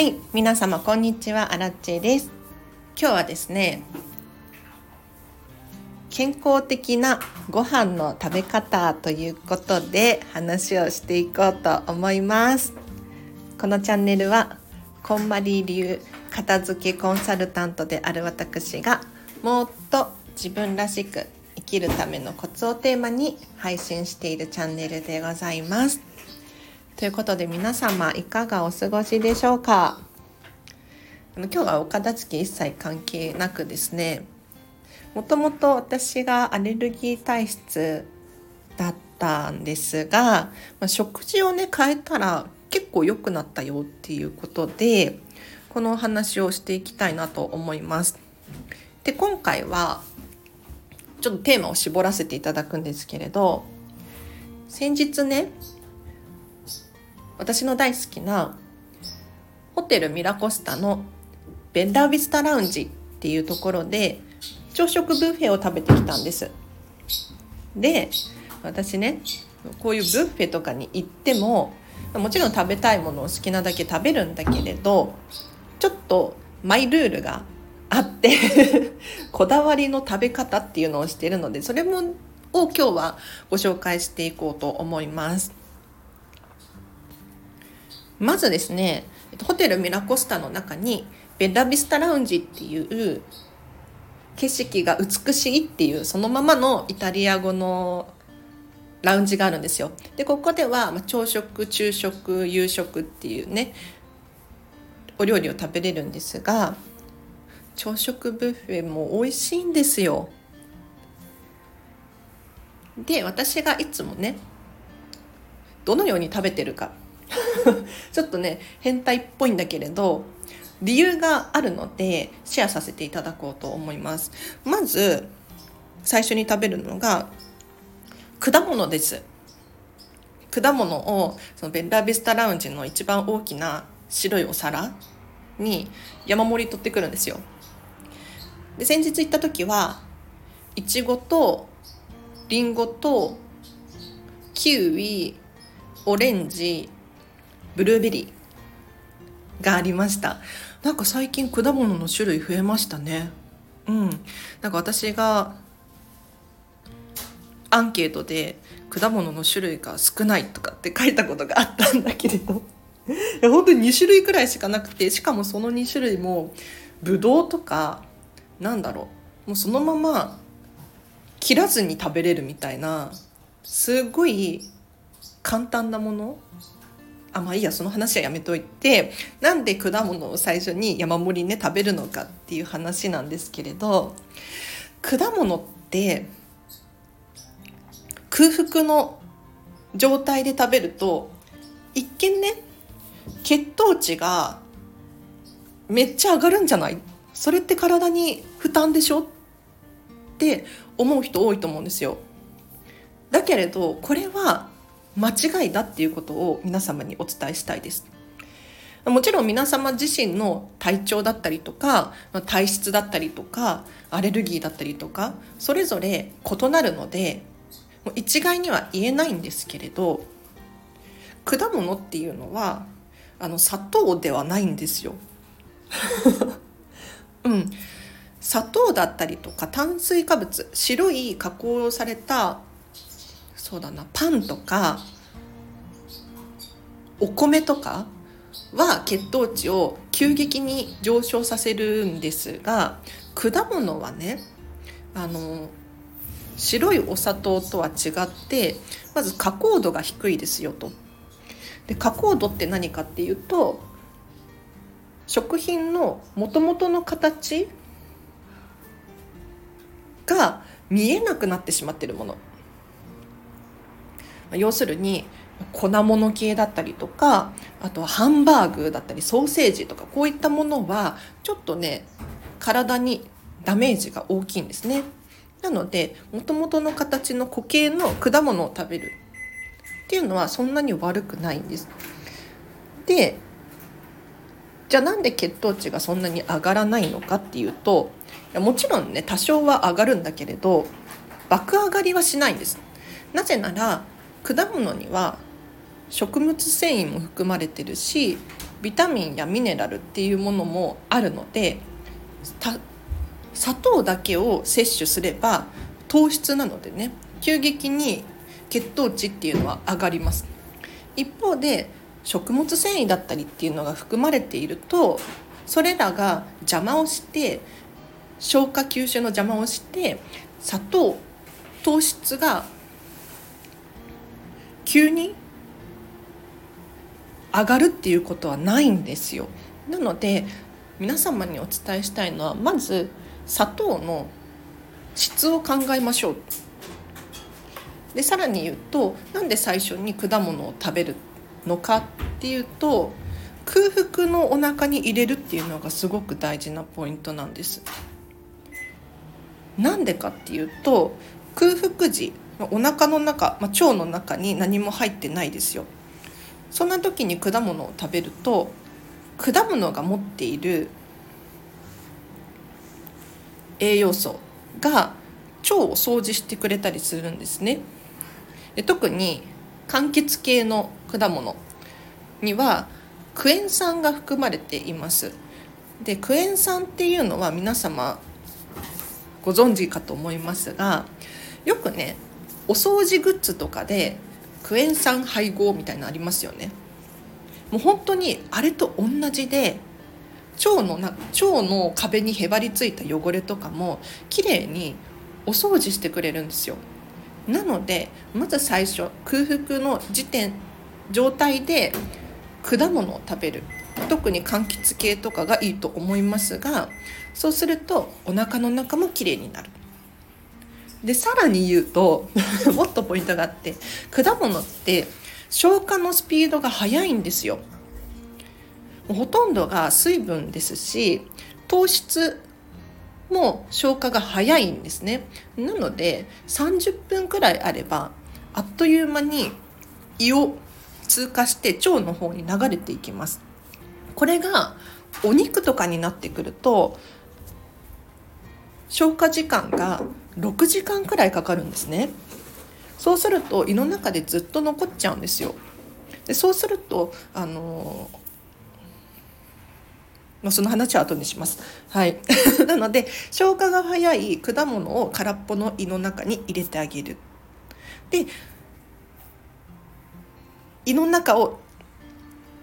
はい皆様こんにちは。アラッチェです。今日はですね健康的なご飯の食べ方ということで話をしていこうと思います。このチャンネルはこんまり流片付けコンサルタントである私がもっと自分らしく生きるためのコツをテーマに配信しているチャンネルでございます。ということで皆様いかがお過ごしでしょうか？今日はお片付け一切関係なくですねもともと私がアレルギー体質だったんですが、まあ、食事をね変えたら結構良くなったよっていうことでこのお話をしていきたいなと思います。で今回はちょっとテーマを絞らせていただくんですけれど先日ね私の大好きなホテルミラコスタのベンダービスタラウンジっていうところで朝食ブッフェを食べてきたんですで私ねこういうブッフェとかに行ってももちろん食べたいものを好きなだけ食べるんだけれどちょっとマイルールがあって こだわりの食べ方っていうのをしてるのでそれもを今日はご紹介していこうと思います。まずですねホテルミラコスタの中にベッラビスタラウンジっていう景色が美しいっていうそのままのイタリア語のラウンジがあるんですよ。でここでは朝食昼食夕食っていうねお料理を食べれるんですが朝食ブッフェも美味しいんですよ。で私がいつもねどのように食べてるか ちょっとね変態っぽいんだけれど理由があるのでシェアさせていただこうと思います。まず最初に食べるのが果物です。果物をそのベッラビスタラウンジの一番大きな白いお皿に山盛り取ってくるんですよ。で先日行った時はいちごとりんごとキウイオレンジブルーベリーがありました。なんか最近果物の種類増えましたね。うん。なんか私がアンケートで果物の種類が少ないとかって書いたことがあったんだけれど。いや本当に2種類くらいしかなくてしかもその2種類もぶどうとかなんだろう。もうそのまま切らずに食べれるみたいなすごい簡単なものあまあいいやその話はやめといてなんで果物を最初に山盛りね食べるのかっていう話なんですけれど果物って空腹の状態で食べると一見ね血糖値がめっちゃ上がるんじゃない？それって体に負担でしょ？って思う人多いと思うんですよ。だけれどこれは間違いだっていうことを皆様にお伝えしたいです。もちろん皆様自身の体調だったりとか体質だったりとかアレルギーだったりとかそれぞれ異なるので一概には言えないんですけれど果物っていうのはあの砂糖ではないんですよ。うん、砂糖だったりとか炭水化物白い加工されたそうだなパンとかお米とかは血糖値を急激に上昇させるんですが果物はねあの白いお砂糖とは違ってまず加工度が低いですよと。で加工度って何かっていうと食品のもともとの形が見えなくなってしまってるもの要するに粉物系だったりとかあとはハンバーグだったりソーセージとかこういったものはちょっとね体にダメージが大きいんですね。なのでもともとの形の固形の果物を食べる。っていうのはそんなに悪くないんです。でじゃあなんで血糖値がそんなに上がらないのかっていうともちろんね多少は上がるんだけれど爆上がりはしないんです。なぜなら果物には食物繊維も含まれてるしビタミンやミネラルっていうものもあるので砂糖だけを摂取すれば糖質なのでね急激に血糖値っていうのは上がります。一方で食物繊維だったりっていうのが含まれているとそれらが邪魔をして消化吸収の邪魔をして砂糖糖質が急に上がるっていうことはないんですよなので皆様にお伝えしたいのはまず砂糖の質を考えましょうでさらに言うとなんで最初に果物を食べるのかっていうと空腹のお腹に入れるっていうのがすごく大事なポイントなんです。なんでかっていうと空腹時お腹の中、まあ、腸の中に何も入ってないですよ。そんな時に果物を食べると果物が持っている栄養素が腸を掃除してくれたりするんですね。で特に柑橘系の果物にはクエン酸が含まれていますでクエン酸っていうのは皆様ご存知かと思いますがよくねお掃除グッズとかでクエン酸配合みたいなのありますよね。もう本当にあれと同じで腸のな腸の壁にへばりついた汚れとかもきれいにお掃除してくれるんですよ。なのでまず最初空腹の時点状態で果物を食べる。特に柑橘系とかがいいと思いますがそうするとお腹の中もきれいになる。でさらに言うと もっとポイントがあって果物って消化のスピードが速いんですよ。ほとんどが水分ですし糖質も消化が早いんですね。なので30分くらいあればあっという間に胃を通過して腸の方に流れていきます。これがお肉とかになってくると消化時間が6時間くらいかかるんですねそうすると胃の中でずっと残っちゃうんですよでそうするとあのまあ、その話は後にします。はい。なので、消化が早い果物を空っぽの胃の中に入れてあげる。で、胃の中を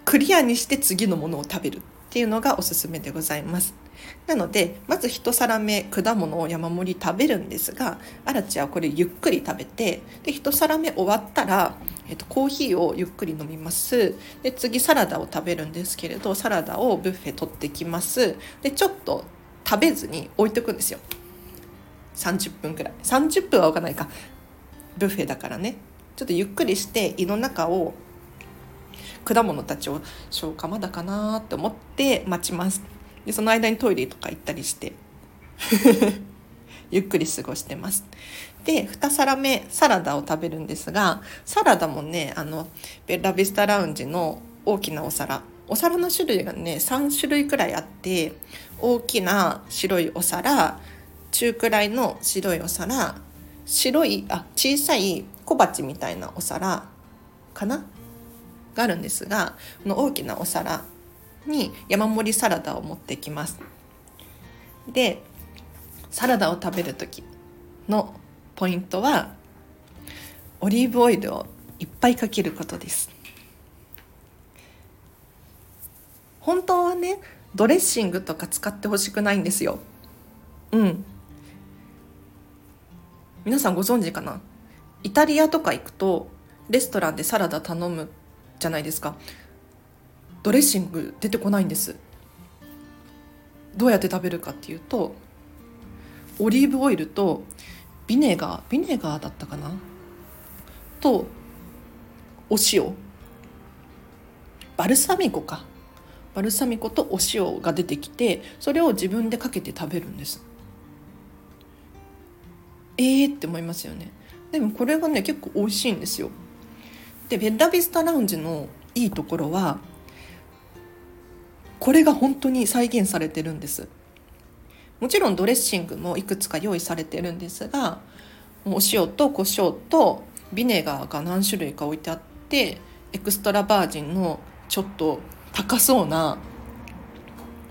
クリアにして次のものを食べるっていうのがおすすめでございます。なのでまず一皿目果物を山盛り食べるんですがアラチはこれゆっくり食べてで一皿目終わったら、えっと、コーヒーをゆっくり飲みます。で次サラダを食べるんですけれどサラダをブッフェ取ってきます。でちょっと食べずに置いとくんですよ。30分くらい。30分は置かないか。ブッフェだからね。ちょっとゆっくりして胃の中を果物たちを消化まだかなって思って待ちます。でその間にトイレとか行ったりして ゆっくり過ごしてます。で2皿目サラダを食べるんですがサラダもねあのベラビスタラウンジの大きなお皿。お皿の種類がね3種類くらいあって大きな白いお皿中くらいの白いお皿白いあ小さい小鉢みたいなお皿かな？があるんですがこの大きなお皿に山盛りサラダを持ってきます。でサラダを食べる時のポイントはオリーブオイルをいっぱいかけることです。本当はねドレッシングとか使ってほしくないんですよ。うん。皆さんご存知かな？イタリアとか行くとレストランでサラダ頼むじゃないですか。ドレッシング出てこないんです。どうやって食べるかっていうとオリーブオイルとビネガービネガーだったかな？とお塩。バルサミコか。バルサミコとお塩が出てきてそれを自分でかけて食べるんです。えーって思いますよね。でもこれがね結構美味しいんですよ。でベッラビスタラウンジのいいところはこれが本当に再現されてるんです。もちろんドレッシングもいくつか用意されてるんですがお塩と胡椒とビネガーが何種類か置いてあってエクストラバージンのちょっと高そうな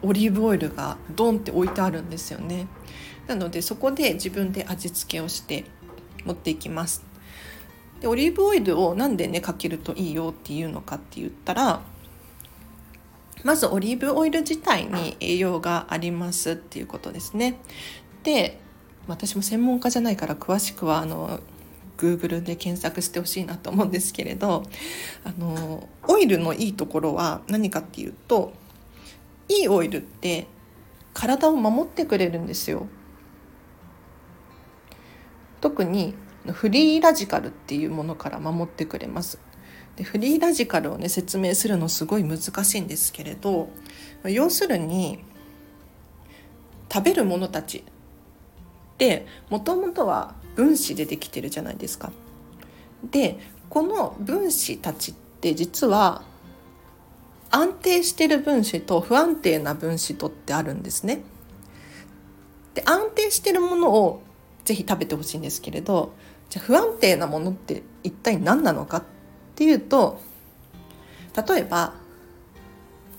オリーブオイルがドンって置いてあるんですよね。なのでそこで自分で味付けをして持っていきます。でオリーブオイルをなんでねかけるといいよっていうのかって言ったらまずオリーブオイル自体に栄養がありますっていうことですねで私も専門家じゃないから詳しくはあの Google で検索してほしいなと思うんですけれどあのオイルのいいところは何かっていうといいオイルって体を守ってくれるんですよ。特にフリーラジカルっていうものから守ってくれます。でフリーラジカルをね説明するのすごい難しいんですけれど要するに食べるものたちってもともとは分子でできてるじゃないですか。でこの分子たちって実は安定してる分子と不安定な分子とってあるんですね。で安定してるものをぜひ食べてほしいんですけれどじゃあ不安定なものって一体何なのかっっていうと例えば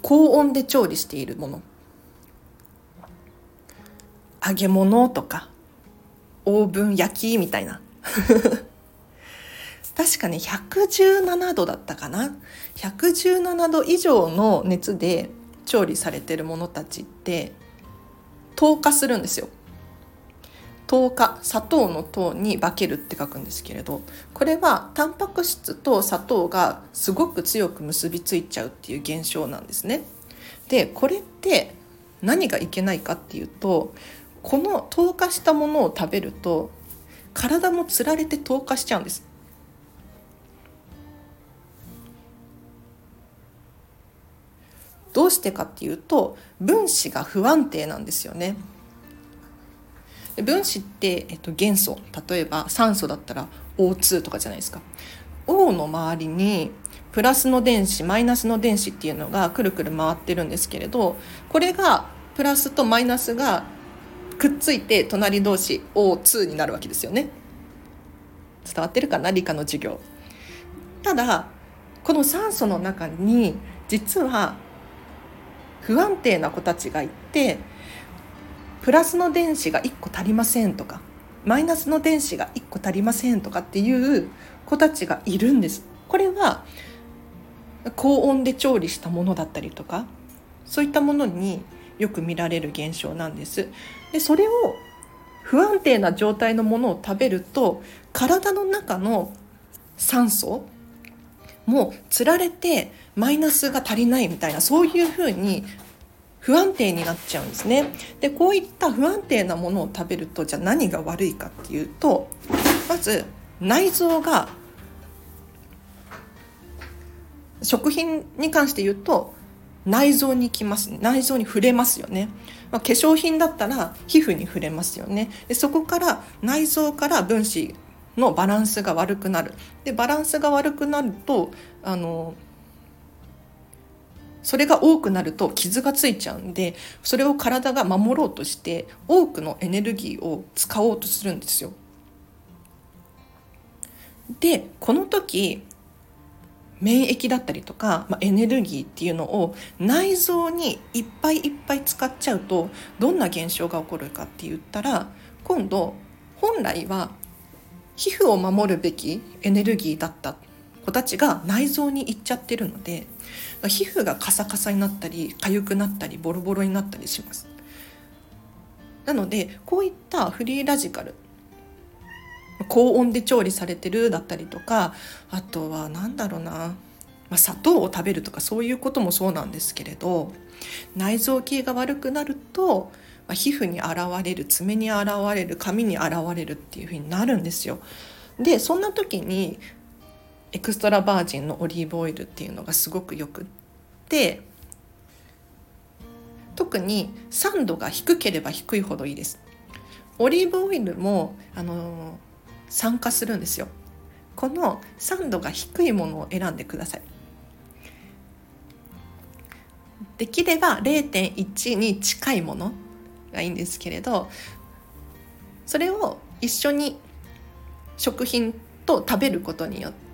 高温で調理しているもの。揚げ物とかオーブン焼きみたいな。確かね117度だったかな。117度以上の熱で調理されてるものたちって糖化するんですよ。糖化砂糖の糖に化けるって書くんですけれどこれはタンパク質と砂糖がすごく強く結びついちゃうっていう現象なんですね。でこれって何がいけないかっていうとこの糖化したものを食べると体もつられて糖化しちゃうんです。どうしてかっていうと分子が不安定なんですよね。分子って、えっと、元素。例えば酸素だったら O2 とかじゃないですか。O の周りにプラスの電子マイナスの電子っていうのがくるくる回ってるんですけれどこれがプラスとマイナスがくっついて隣同士 O2 になるわけですよね。伝わってるかな？理科の授業。ただこの酸素の中に実は不安定な子たちがいてプラスの電子が1個足りませんとかマイナスの電子が1個足りませんとかっていう子たちがいるんです。これは高温で調理したものだったりとかそういったものによく見られる現象なんです。でそれを不安定な状態のものを食べると体の中の酸素もつられてマイナスが足りないみたいなそういうふうに不安定になっちゃうんですね。でこういった不安定なものを食べるとじゃあ何が悪いかっていうとまず内臓が食品に関して言うと内臓にきますね。内臓に触れますよね、まあ、化粧品だったら皮膚に触れますよね。でそこから内臓から分子のバランスが悪くなる。でバランスが悪くなるとあのそれが多くなると傷がついちゃうんでそれを体が守ろうとして多くのエネルギーを使おうとするんですよ。でこの時免疫だったりとか、まあ、エネルギーっていうのを内臓にいっぱいいっぱい使っちゃうとどんな現象が起こるかって言ったら今度本来は皮膚を守るべきエネルギーだった子たちが内臓に行っちゃってるので皮膚がカサカサになったり痒くなったりボロボロになったりします。なのでこういったフリーラジカル高温で調理されてるだったりとかあとは何だろうな、まあ、砂糖を食べるとかそういうこともそうなんですけれど内臓系が悪くなると、まあ、皮膚に現れる爪に現れる髪に現れるっていうふうになるんですよ。でそんな時にエクストラバージンのオリーブオイルっていうのがすごくよくって特に酸度が低ければ低いほどいいです。オリーブオイルもあの酸化するんですよこの酸度が低いものを選んでくださいできれば0.1に近いものがいいんですけれどそれを一緒に食品と食べることによって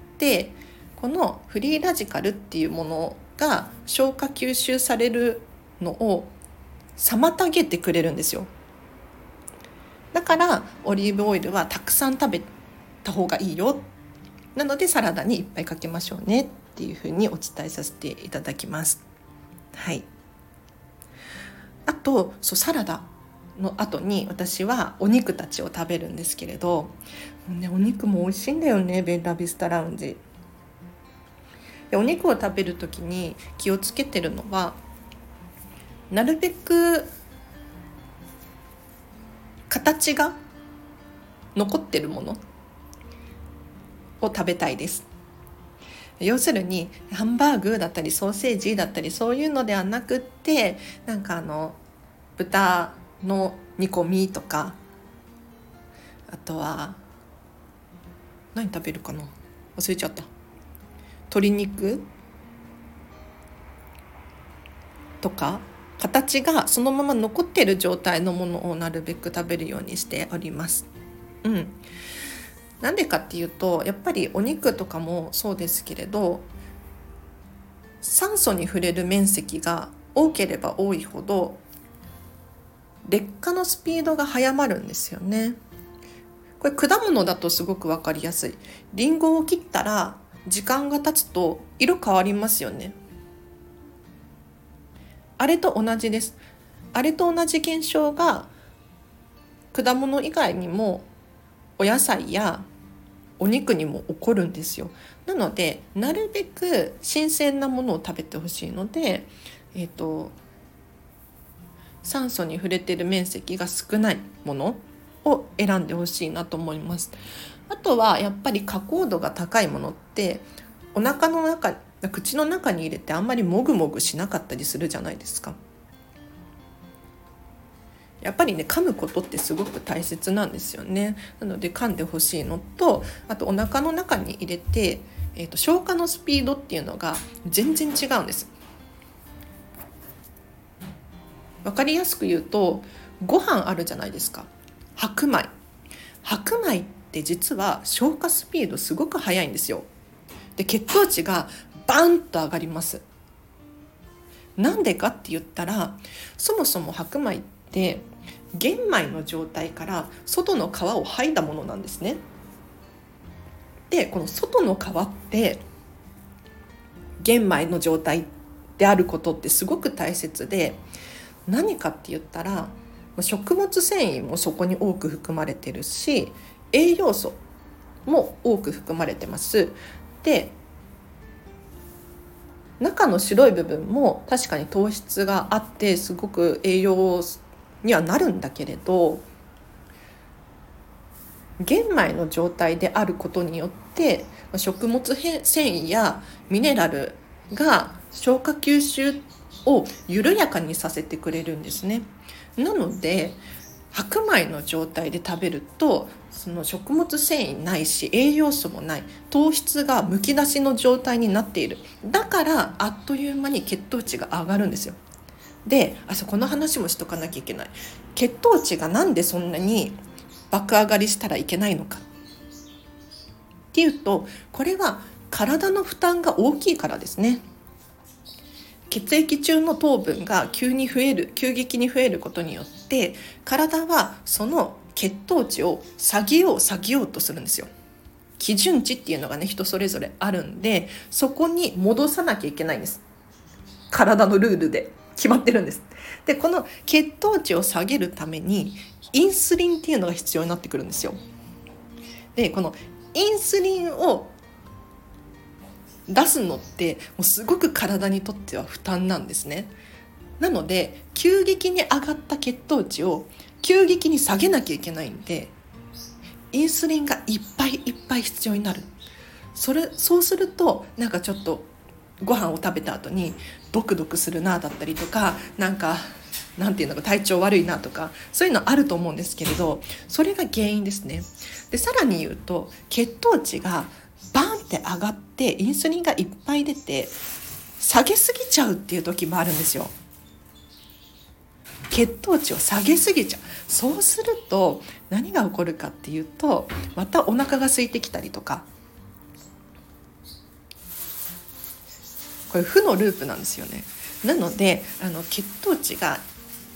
このフリーラジカルっていうものが消化吸収されるのを妨げてくれるんですよ。だからオリーブオイルはたくさん食べた方がいいよ。なのでサラダにいっぱいかけましょうねっていうふうにお伝えさせていただきます。はい。あとそうサラダの後に私はお肉たちを食べるんですけれど、ね、お肉も美味しいんだよねベンラビスタラウンジ。でお肉を食べる時に気をつけてるのはなるべく形が残ってるものを食べたいです。要するにハンバーグだったりソーセージだったりそういうのではなくってなんかあの豚の煮込みとかあとは何食べるかな？忘れちゃった。鶏肉？とか？形がそのまま残ってる状態のものをなるべく食べるようにしております。うん、なんでかっていうとやっぱりお肉とかもそうですけれど酸素に触れる面積が多ければ多いほど劣化のスピードが速まるんですよね。これ果物だとすごく分かりやすい。りんごを切ったら時間が経つと色変わりますよね。あれと同じです。あれと同じ現象が果物以外にもお野菜やお肉にも起こるんですよ。なのでなるべく新鮮なものを食べてほしいので、えーと酸素に触れてる面積が少ないものを選んでほしいなと思います。あとはやっぱり加工度が高いものってお腹の中口の中に入れてあんまりもぐもぐしなかったりするじゃないですか。やっぱりね噛むことってすごく大切なんですよね。なので噛んでほしいのとあとお腹の中に入れて、えーと消化のスピードっていうのが全然違うんです。分かりやすく言うとご飯あるじゃないですか白米。白米って実は消化スピードすごく速いんですよ。で血糖値がバンと上がります。なんでかって言ったらそもそも白米って玄米の状態から外の皮を剥いだものなんですね。でこの外の皮って玄米の状態であることってすごく大切で何かって言ったら食物繊維もそこに多く含まれてるし栄養素も多く含まれてます。で中の白い部分も確かに糖質があってすごく栄養にはなるんだけれど玄米の状態であることによって食物繊維やミネラルが消化吸収を緩やかにさせてくれるんですね。なので白米の状態で食べるとその食物繊維ないし栄養素もない糖質がむき出しの状態になっている。だからあっという間に血糖値が上がるんですよ。であそこの話もしとかなきゃいけない。血糖値がなんでそんなに爆上がりしたらいけないのか。っていうとこれは体の負担が大きいからですね。血液中の糖分が急に増える急激に増えることによって体はその血糖値を下げよう下げようとするんですよ。基準値っていうのがね人それぞれあるんでそこに戻さなきゃいけないんです。体のルールで決まってるんです。でこの血糖値を下げるためにインスリンっていうのが必要になってくるんですよ。でこのインスリンを出すのってもうすごく体にとっては負担なんですね。なので急激に上がった血糖値を急激に下げなきゃいけないんでインスリンがいっぱいいっぱい必要になるそれそうするとなんかちょっとご飯を食べた後にドクドクするなだったりとかなんかなんていうのか体調悪いなとかそういうのあると思うんですけれどそれが原因ですねでさらに言うと血糖値がバンって上がってインスリンがいっぱい出て下げすぎちゃうっていう時もあるんですよ。血糖値を下げすぎちゃう。そうすると何が起こるかっていうとまたお腹が空いてきたりとか。これ負のループなんですよね。なのであの血糖値が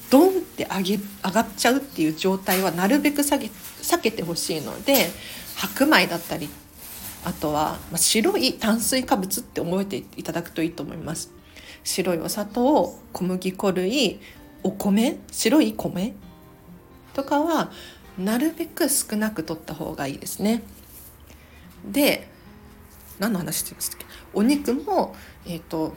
ドンって上げ上がっちゃうっていう状態はなるべく下げ避けてほしいので白米だったりあとは、まあ、白い炭水化物って覚えていただくといいと思います。白いお砂糖小麦粉類お米白い米とかはなるべく少なく取った方がいいですね。で何の話してましたっけ？お肉もえっ、ー、と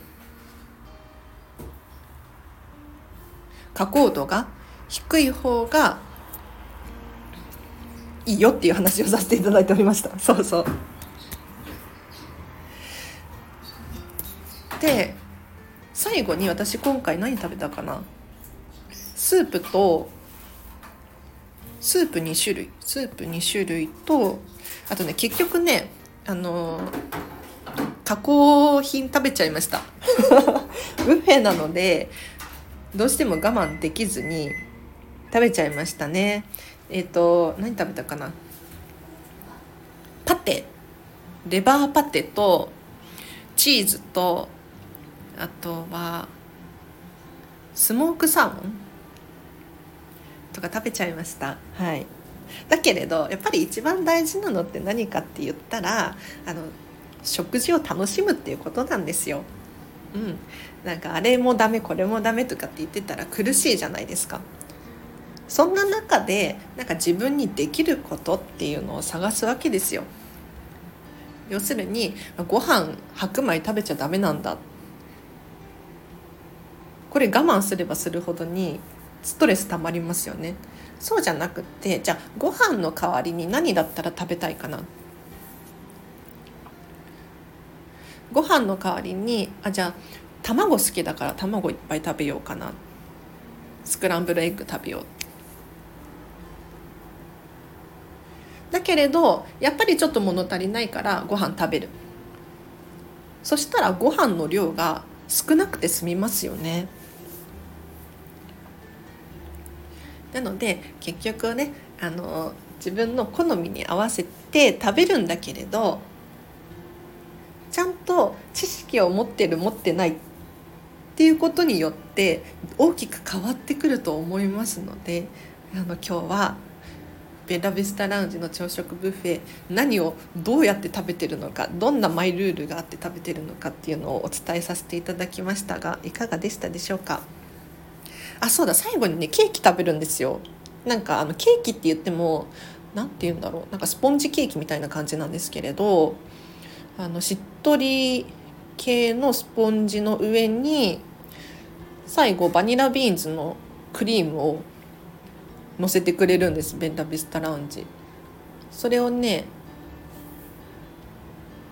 加工度が低い方がいいよっていう話をさせていただいておりました。そうそう。で最後に私今回何食べたかな？スープとスープ2種類。スープ2種類とあとね結局ねあの加工品食べちゃいました。ブッフェなのでどうしても我慢できずに食べちゃいましたね。えっ、ー、と何食べたかな？パテ。レバーパテとチーズとあとはスモークサーモンとか食べちゃいました。はい。だけれどやっぱり一番大事なのって何かって言ったらあの食事を楽しむっていうことなんですよ。うん、なんかあれもダメこれもダメとかって言ってたら苦しいじゃないですか。そんな中でなんか自分にできることっていうのを探すわけですよ。要するにご飯白米食べちゃダメなんだこれ我慢すればするほどにストレスたまりますよね。そうじゃなくてじゃあご飯の代わりに何だったら食べたいかな？ご飯の代わりにあじゃあ卵好きだから卵いっぱい食べようかな。スクランブルエッグ食べよう。だけれどやっぱりちょっと物足りないからご飯食べる。そしたらご飯の量が少なくて済みますよね。なので結局ねあの自分の好みに合わせて食べるんだけれどちゃんと知識を持ってる持ってないっていうことによって大きく変わってくると思いますのであの今日はベラビスタラウンジの朝食ブッフェ何をどうやって食べてるのかどんなマイルールがあって食べてるのかっていうのをお伝えさせていただきましたがいかがでしたでしょうか？あそうだ最後にねケーキ食べるんですよ。なんかあのケーキって言っても何て言うんだろう。なんかスポンジケーキみたいな感じなんですけれどあのしっとり系のスポンジの上に最後バニラビーンズのクリームを乗せてくれるんです。ベンタビスタラウンジ。それをね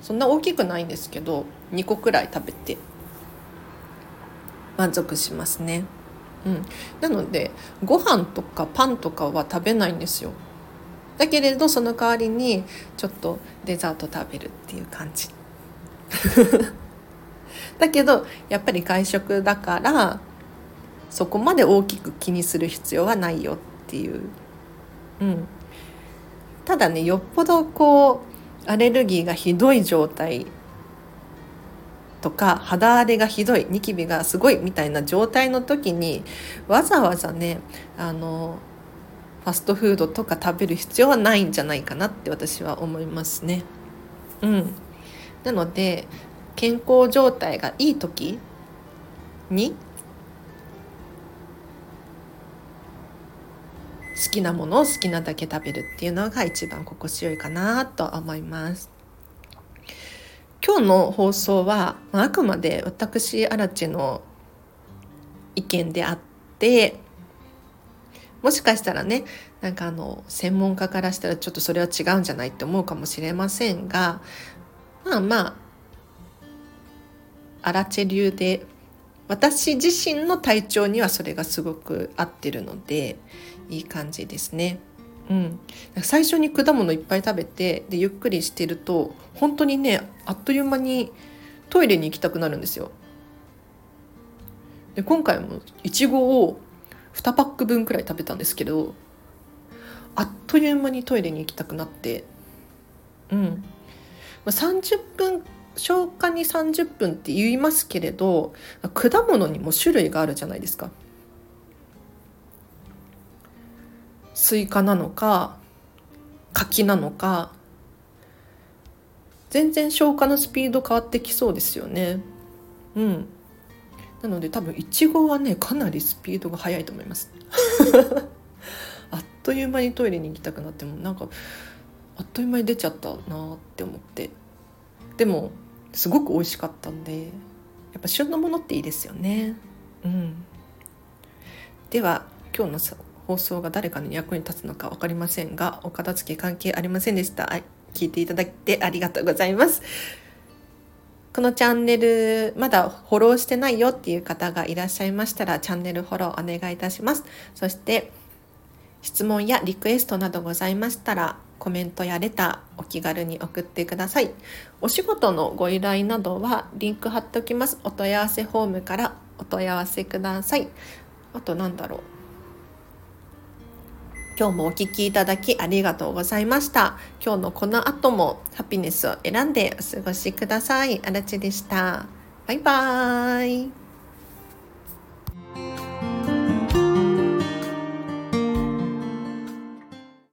そんな大きくないんですけど2個くらい食べて満足しますね。うん。なのでご飯とかパンとかは食べないんですよ。だけれどその代わりにちょっとデザート食べるっていう感じ。だけどやっぱり外食だからそこまで大きく気にする必要はないよっていう、うん、ただねよっぽどこうアレルギーがひどい状態とか肌荒れがひどいニキビがすごいみたいな状態の時にわざわざねあのファストフードとか食べる必要はないんじゃないかなって私は思いますね。うん、なので健康状態がいい時に好きなものを好きなだけ食べるっていうのが一番心地よいかなと思います。今日の放送はあくまで私アラチの意見であってもしかしたらねなんかあの専門家からしたらちょっとそれは違うんじゃないって思うかもしれませんがまあまあアラチェ流で私自身の体調にはそれがすごく合ってるのでいい感じですね。うん、最初に果物いっぱい食べてでゆっくりしてると本当にねあっという間にトイレに行きたくなるんですよ。で今回もいちごを2パック分くらい食べたんですけどあっという間にトイレに行きたくなってうん30分消化に30分って言いますけれど果物にも種類があるじゃないですか。スイカなのか柿なのか全然消化のスピード変わってきそうですよね。うん。なので多分いちごはねかなりスピードが速いと思います。あっという間にトイレに行きたくなってもなんかあっという間に出ちゃったなって思ってでもすごく美味しかったんでやっぱ旬のものっていいですよね。うん、では今日の放送が誰かの役に立つのか分かりませんがお片付け関係ありませんでした。聞いていただいてありがとうございます。このチャンネルまだフォローしてないよっていう方がいらっしゃいましたらチャンネルフォローお願いいたします。そして質問やリクエストなどございましたらコメントやレターお気軽に送ってください。お仕事のご依頼などはリンク貼っておきます。お問い合わせフォームからお問い合わせください。あとなんだろう。今日もお聴きいただきありがとうございました。今日のこの後もハピネスを選んでお過ごしください。あらちでした。バイバーイ。